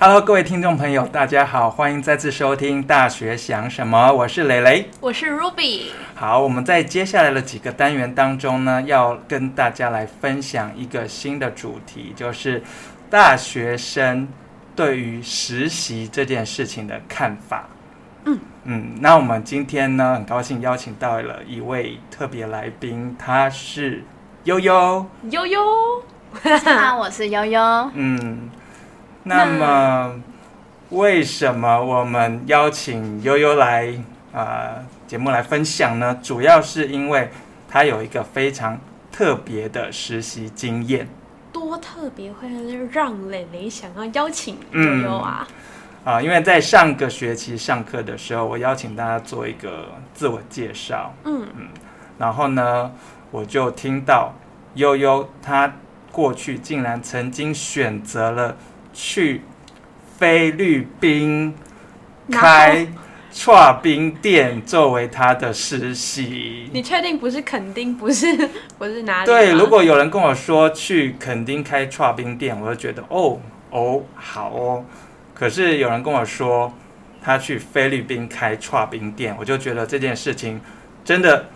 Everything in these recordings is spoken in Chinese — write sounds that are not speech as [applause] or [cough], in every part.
Hello，各位听众朋友，大家好，欢迎再次收听《大学想什么》，我是蕾蕾，我是 Ruby。好，我们在接下来的几个单元当中呢，要跟大家来分享一个新的主题，就是大学生对于实习这件事情的看法。嗯嗯，那我们今天呢，很高兴邀请到了一位特别来宾，他是悠悠。悠悠，[laughs] 大家好，我是悠悠。嗯。那么，为什么我们邀请悠悠来啊、呃、节目来分享呢？主要是因为他有一个非常特别的实习经验。多特别会让蕾蕾想要邀请悠悠啊？啊、嗯呃，因为在上个学期上课的时候，我邀请大家做一个自我介绍。嗯嗯，然后呢，我就听到悠悠他过去竟然曾经选择了。去菲律宾开剉冰店作为他的实习。你确定不是垦丁？不是，不是哪里？对，如果有人跟我说去垦丁开剉冰店，我就觉得哦哦好哦。可是有人跟我说他去菲律宾开剉冰店，我就觉得这件事情真的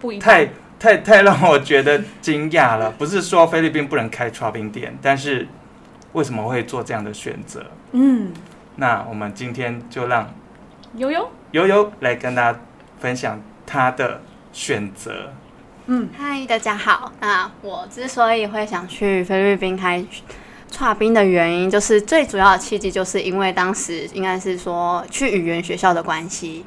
不太太太让我觉得惊讶了。不是说菲律宾不能开刨冰店，但是。为什么会做这样的选择？嗯，那我们今天就让悠悠悠悠来跟大家分享他的选择。嗯，嗨，大家好。那我之所以会想去菲律宾开剉冰的原因，就是最主要的契机，就是因为当时应该是说去语言学校的关系。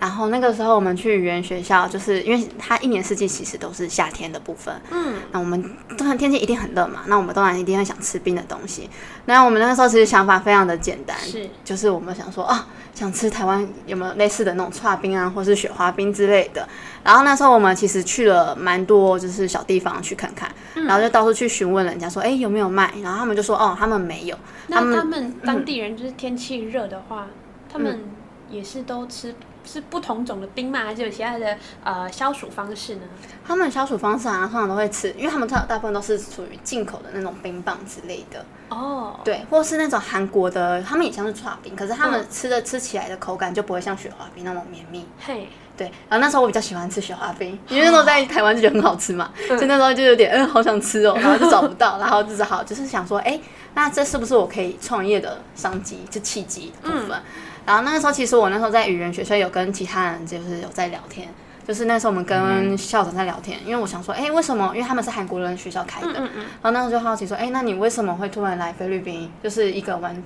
然后那个时候我们去语言学校，就是因为它一年四季其实都是夏天的部分。嗯，那我们当然天气一定很热嘛，那我们当然一定会想吃冰的东西。那我们那个时候其实想法非常的简单，是就是我们想说啊，想吃台湾有没有类似的那种串冰啊，或是雪花冰之类的。然后那时候我们其实去了蛮多就是小地方去看看，嗯、然后就到处去询问人家说，哎，有没有卖？然后他们就说，哦，他们没有。那他们，他们当地人就是天气热的话，嗯、他们也是都吃。是不同种的冰吗？还是有其他的呃消暑方式呢？他们消暑方式啊，通常都会吃，因为他们大大部分都是属于进口的那种冰棒之类的哦。对，或是那种韩国的，他们也像是剉冰，可是他们吃的、嗯、吃起来的口感就不会像雪花冰那么绵密。嘿，对。然后那时候我比较喜欢吃雪花冰，[laughs] 因为那时候在台湾就觉得很好吃嘛，哦、就那时候就有点嗯、呃、好想吃哦，然后就找不到，然后就是好就是想说，哎、欸，那这是不是我可以创业的商机？就契机部分。嗯然后那个时候，其实我那时候在语言学校有跟其他人就是有在聊天，就是那时候我们跟校长在聊天，因为我想说，哎，为什么？因为他们是韩国人学校开的，然后那时候就好奇说，哎，那你为什么会突然来菲律宾？就是一个完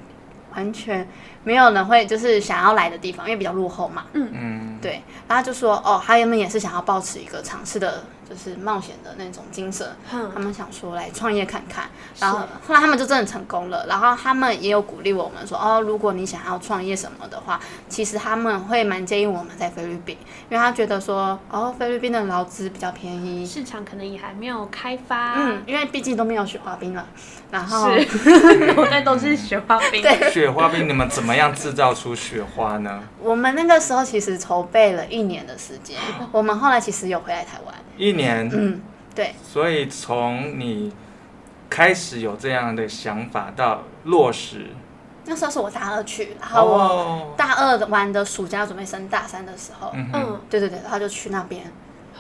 完全没有人会就是想要来的地方，因为比较落后嘛。嗯嗯，对。然后就说，哦，他原本也是想要保持一个尝试的。就是冒险的那种精神，嗯、他们想说来创业看看，然后后来他们就真的成功了。然后他们也有鼓励我们说，哦，如果你想要创业什么的话，其实他们会蛮建议我们在菲律宾，因为他觉得说，哦，菲律宾的劳资比较便宜，市场可能也还没有开发。嗯，因为毕竟都没有雪花冰了。然后，[laughs] 我在都是雪花冰。对，雪花冰，你们怎么样制造出雪花呢？我们那个时候其实筹备了一年的时间，[laughs] 我们后来其实有回来台湾。一年，嗯，对，所以从你开始有这样的想法到落实，那时候是我大二去，然后我大二玩的暑假准备升大三的时候，嗯，嗯。对对对，然后就去那边，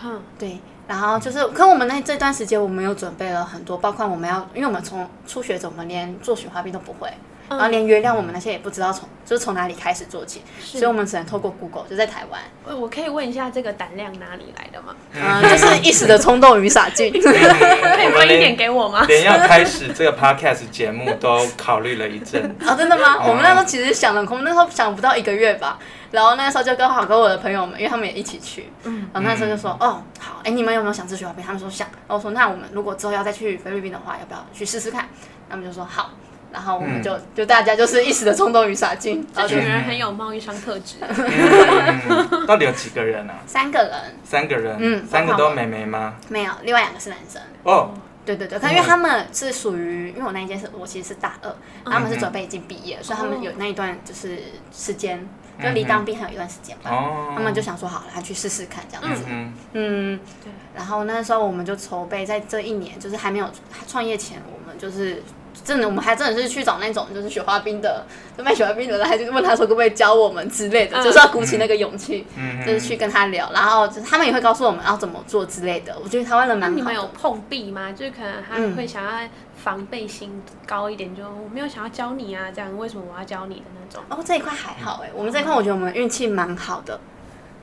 嗯，对，然后就是，可我们那这段时间我们有准备了很多，包括我们要，因为我们从初学者，我们连做雪花冰都不会。然后连原料我们那些也不知道从就是从哪里开始做起，所以我们只能透过 Google 就在台湾。我可以问一下这个胆量哪里来的吗？嗯，就是一时的冲动与洒劲。[laughs] [laughs] 可以分一点给我吗？连要开始这个 Podcast 节目都考虑了一阵。啊，[laughs] 真的吗？我们那时候其实想了，我们那时候想不到一个月吧。然后那时候就刚好跟我的朋友们，因为他们也一起去。嗯。然后那时候就说，哦，好，哎，你们有没有想吃雪花冰？他们说想。然后我说，那我们如果之后要再去菲律宾的话，要不要去试试看？他们就说好。然后我们就、嗯、就大家就是一时的冲动与傻劲，这群人很有贸易商特质。[laughs] 嗯、到底有几个人啊？三个人。三个人。嗯。三个都妹妹吗？没有，另外两个是男生。哦。对对对，可能因为他们是属于，因为我那一届是我其实是大二，嗯、他们是准备已经毕业，所以他们有那一段就是时间，就离当兵还有一段时间吧。哦。他们就想说好了，他去试试看这样子。嗯。嗯。对。然后那时候我们就筹备，在这一年就是还没有创业前，我们就是。真的，我们还真的是去找那种就是雪花冰的，就卖雪花冰的人，还就问他说可不可以教我们之类的，嗯、就是要鼓起那个勇气，嗯、就是去跟他聊，然后就是他们也会告诉我们要怎么做之类的。我觉得台湾人蛮好的。你们有碰壁吗？就是可能他会想要防备心高一点，就我没有想要教你啊，这样为什么我要教你的那种？哦，这一块还好哎，我们这一块我觉得我们运气蛮好的。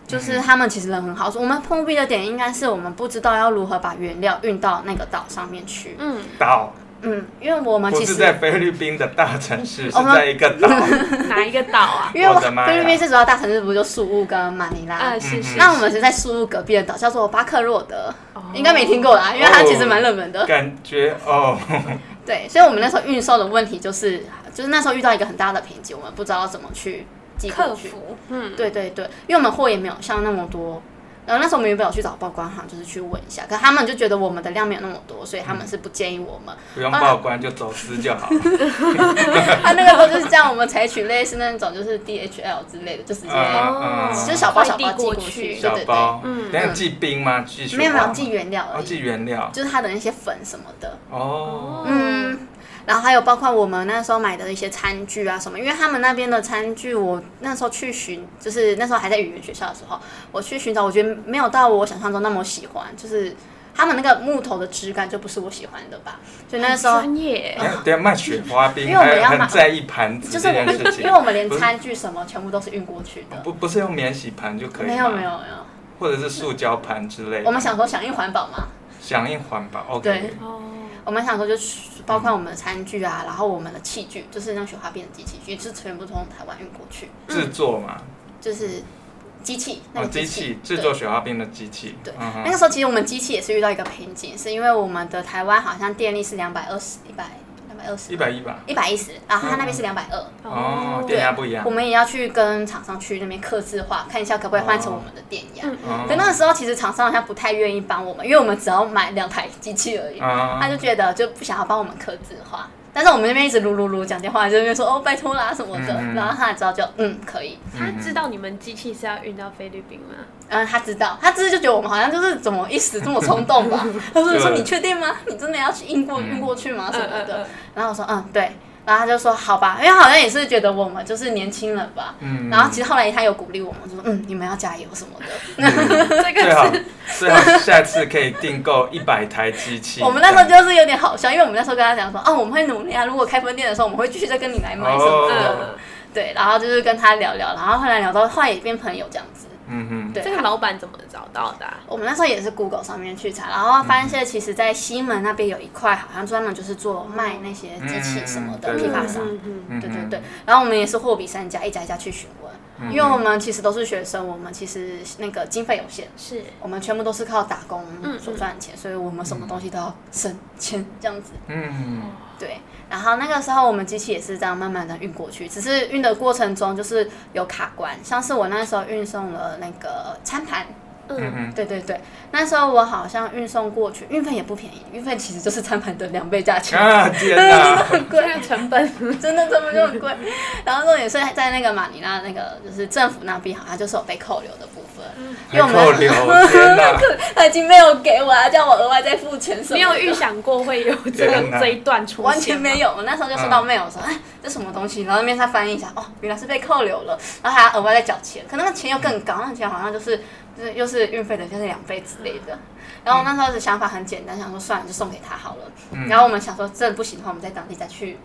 就是他们其实人很好，说我们碰壁的点应该是我们不知道要如何把原料运到那个岛上面去。嗯，岛。嗯，因为我们其实不是在菲律宾的大城市，[laughs] 是在一个岛。[laughs] 哪一个岛啊？[laughs] 因为菲律宾最主要大城市不就宿务跟马尼拉？啊，是是。那我们是在宿务隔壁的岛，叫做巴克洛德，应该没听过啦，因为它其实蛮热门的。感觉哦。对，所以我们那时候运售的问题就是，就是那时候遇到一个很大的瓶颈，我们不知道怎么去。客服，嗯，对对对，因为我们货也没有像那么多，然后那时候我们原本有去找报关行，就是去问一下，可他们就觉得我们的量没有那么多，所以他们是不建议我们。不用报关就走私就好了。他 [laughs] 那个时候就是这样，我们采取类似那种就是 DHL 之类的，就是直接就是小包小包寄过去，小包，嗯，等下寄冰吗？寄没有没有寄原料，寄原料，就是它的那些粉什么的。哦，嗯。然后还有包括我们那时候买的一些餐具啊什么，因为他们那边的餐具，我那时候去寻，就是那时候还在语言学校的时候，我去寻找，我觉得没有到我想象中那么喜欢，就是他们那个木头的质感就不是我喜欢的吧。所以那时候专业，对，卖雪花冰，因为我们要很在意盘子这件事情，因为我们连餐具什么全部都是运过去的，不不是用免洗盘就可以，没有没有没有，或者是塑胶盘之类的。我们想说响应环保嘛，响应环保，OK。对我们想说，就包括我们的餐具啊，然后我们的器具，就是那雪花冰的机器具，是全部从台湾运过去。制作嘛，就是机器，那个机器制作雪花冰的机器。对，那个时候其实我们机器也是遇到一个瓶颈，是因为我们的台湾好像电力是两百二十一百。一百一吧，一百一十，然后他那边是两百二。哦，电压不一样。我们也要去跟厂商去那边刻字化，看一下可不可以换成我们的电压。可那个时候其实厂商好像不太愿意帮我们，因为我们只要买两台机器而已，他就觉得就不想要帮我们刻字化。但是我们那边一直噜噜噜讲电话，就那边说哦拜托啦什么的，然后他才知道就嗯可以。他知道你们机器是要运到菲律宾吗？嗯，他知道，他只是就觉得我们好像就是怎么一时这么冲动吧。[laughs] 他说说你确定吗？你真的要去运过运过去吗？什么的。然后我说嗯对，然后他就说好吧，因为好像也是觉得我们就是年轻人吧。嗯。然后其实后来他有鼓励我们，就说嗯你们要加油什么的。[laughs] 这个最好最好下次可以订购一百台机器。我们那时候就是有点好笑，因为我们那时候跟他讲说哦我们会努力啊，如果开分店的时候我们会继续再跟你来买什么的。对，然后就是跟他聊聊，然后后来聊到后来也变朋友这样子。嗯哼，对，这个老板怎么找到的？我们那时候也是 Google 上面去查，然后发现其实，在西门那边有一块，好像专门就是做卖那些机器什么的批发商。对对对，然后我们也是货比三家，一家一家去询问，因为我们其实都是学生，我们其实那个经费有限，是我们全部都是靠打工所赚钱，所以我们什么东西都要省钱这样子。嗯，对。然后那个时候我们机器也是这样慢慢的运过去，只是运的过程中就是有卡关，像是我那时候运送了那个餐盘。嗯，对对对，那时候我好像运送过去，运费也不便宜，运费其实就是餐盘的两倍价钱。啊，天哪，很贵，成 [laughs] 本真的成本就很贵。然后重点是在那个马尼拉那个就是政府那边，好像就是有被扣留的部分，因为我们 [laughs] 他已经没有给我，叫我额外再付钱，没有预想过会有这个这一段出现，完全没有。我那时候就收到 mail 说，哎，这什么东西？然后那边他翻译一下，哦，原来是被扣留了，然后还要额外再缴钱，可那个钱又更高，那个钱好像就是。就是又是运费的，就是两倍之类的。然后那时候的想法很简单，想说算了，就送给他好了。嗯、然后我们想说，真的不行的话，我们在当地再去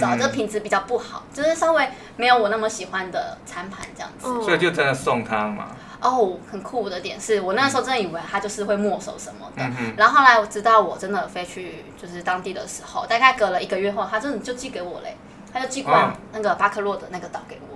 找这个品质比较不好，嗯、就是稍微没有我那么喜欢的餐盘这样子。所以就真的送他嘛？哦，很酷的点是我那时候真的以为他就是会没收什么的。嗯、然后后来我知道我真的飞去就是当地的时候，大概隔了一个月后，他真的就寄给我嘞，他就寄过来那个巴克洛的那个岛给我。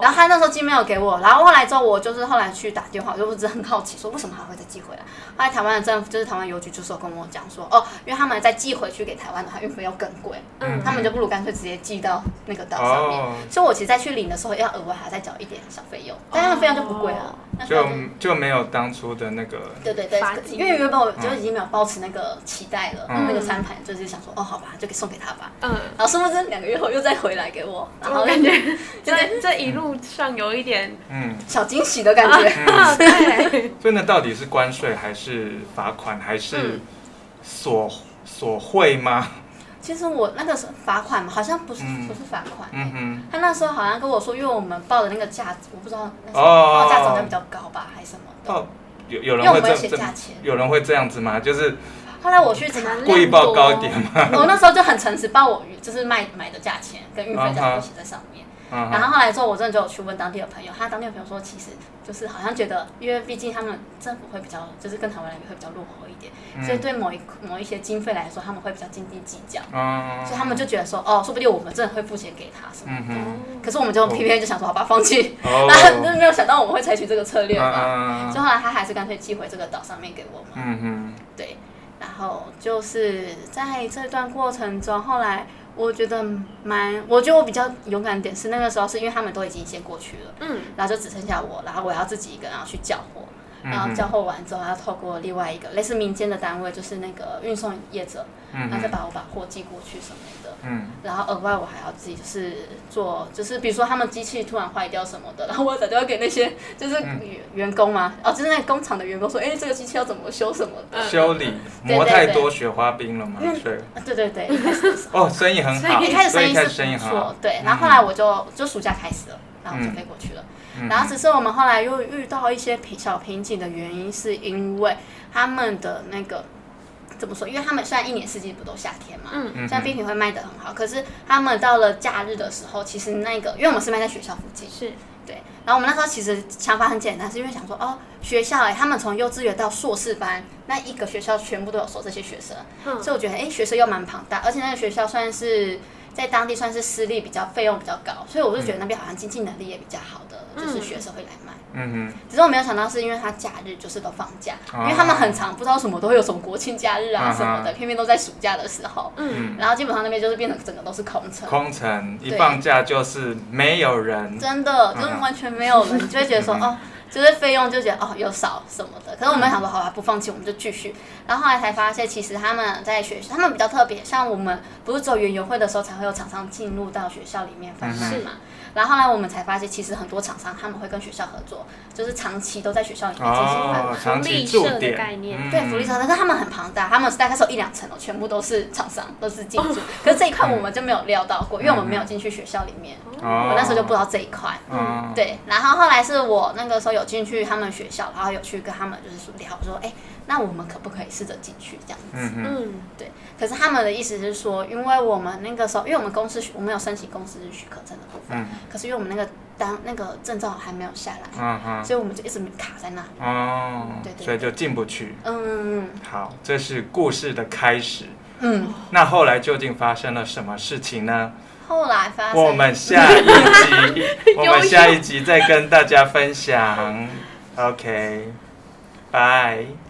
然后他那时候寄没有给我，然后后来之后我就是后来去打电话，我就一直很好奇，说为什么还会再寄回来？后来台湾的政府就是台湾邮局就是跟我讲说，哦，因为他们再寄回去给台湾的话，运费要更贵，嗯，他们就不如干脆直接寄到那个岛上面。所以我其实再去领的时候要额外还要再缴一点小费用，但那个费用就不贵了，就就没有当初的那个。对对对，因为原本我就已经没有抱持那个期待了，那个餐盘就是想说，哦，好吧，就给送给他吧。嗯，然后殊不知两个月后又再回来给我，然后感觉 [laughs] 就在这一路上有一点嗯小惊喜的感觉。对，[laughs] 所以那到底是关税还是罚款还是索索贿吗？其实我那个是罚款嘛，好像不是、嗯、不是罚款、欸。嗯哼。他那时候好像跟我说，因为我们报的那个价，我不知道那时候报价总价比较高吧，还是什么的。哦，有有人会这样有人会这样子吗？就是。后来我去查，故意报高一点嘛。[laughs] 我那时候就很诚实，报我就是卖买的价钱跟运费价都写在上面。然后后来之后，我真的就有去问当地的朋友，他当地的朋友说，其实就是好像觉得，因为毕竟他们政府会比较，就是跟台湾来比会比较落后一点，所以对某一某一些经费来说，他们会比较斤斤计较。所以他们就觉得说，哦，说不定我们真的会付钱给他什么的。可是我们就偏偏就想说，好吧，放弃。然后就是没有想到我们会采取这个策略嘛。所以后来他还是干脆寄回这个岛上面给我们。嗯嗯。对。然后就是在这段过程中，后来我觉得蛮，我觉得我比较勇敢点是那个时候，是因为他们都已经先过去了，嗯，然后就只剩下我，然后我要自己一个人要去交货。然后交货完之后，要透过另外一个类似民间的单位，就是那个运送业者，然后再把我把货寄过去什么的。嗯。然后额外我还要自己就是做，就是比如说他们机器突然坏掉什么的，[laughs] 然后我打电话给那些 [laughs] 就是员工嘛，哦，就是那个工厂的员工说，哎，这个机器要怎么修什么的。修理磨太多雪花冰了嘛？对。对对对。[laughs] 哦，生意很好。一开始生意是不错，对。然后后来我就就暑假开始了，然后就飞过去了。然后只是我们后来又遇到一些瓶小瓶颈的原因，是因为他们的那个怎么说？因为他们虽然一年四季不都夏天嘛，嗯，像冰品会卖得很好，可是他们到了假日的时候，其实那个因为我们是卖在学校附近，是对。然后我们那时候其实想法很简单，是因为想说哦，学校哎，他们从幼稚园到硕士班，那一个学校全部都有收这些学生，嗯，所以我觉得哎，学生又蛮庞大，而且那个学校算是在当地算是私立，比较费用比较高，所以我就觉得那边好像经济能力也比较好的。就是学生会来买，嗯哼。只是我没有想到，是因为他假日就是都放假，因为他们很长不知道什么都会有什么国庆假日啊什么的，偏偏都在暑假的时候，嗯。然后基本上那边就是变成整个都是空城，空城一放假就是没有人，真的就是完全没有人，你就会觉得说哦，就是费用就觉得哦又少什么的。可是我们想说，好吧，不放弃，我们就继续。然后后来才发现，其实他们在学校，他们比较特别，像我们不是走园游会的时候才会有厂商进入到学校里面贩卖嘛。然后后来我们才发现，其实很多厂商他们会跟学校合作，就是长期都在学校里面进行。福利社的概念，对，福利社，但是他们很庞大，他们大概是有一两层哦，全部都是厂商，都是进驻。可是这一块我们就没有料到过，因为我们没有进去学校里面，我那时候就不知道这一块。嗯，对。然后后来是我那个时候有进去他们学校，然后有去跟他们就是聊，说，哎。那我们可不可以试着进去这样子？嗯嗯，对。可是他们的意思是说，因为我们那个时候，因为我们公司我们有申请公司许可证的部分，可是因为我们那个当那个证照还没有下来，嗯嗯，所以我们就一直卡在那里。哦，对对，所以就进不去。嗯嗯。好，这是故事的开始。嗯。那后来究竟发生了什么事情呢？后来发生。我们下一集，[laughs] 我们下一集再跟大家分享。OK。拜。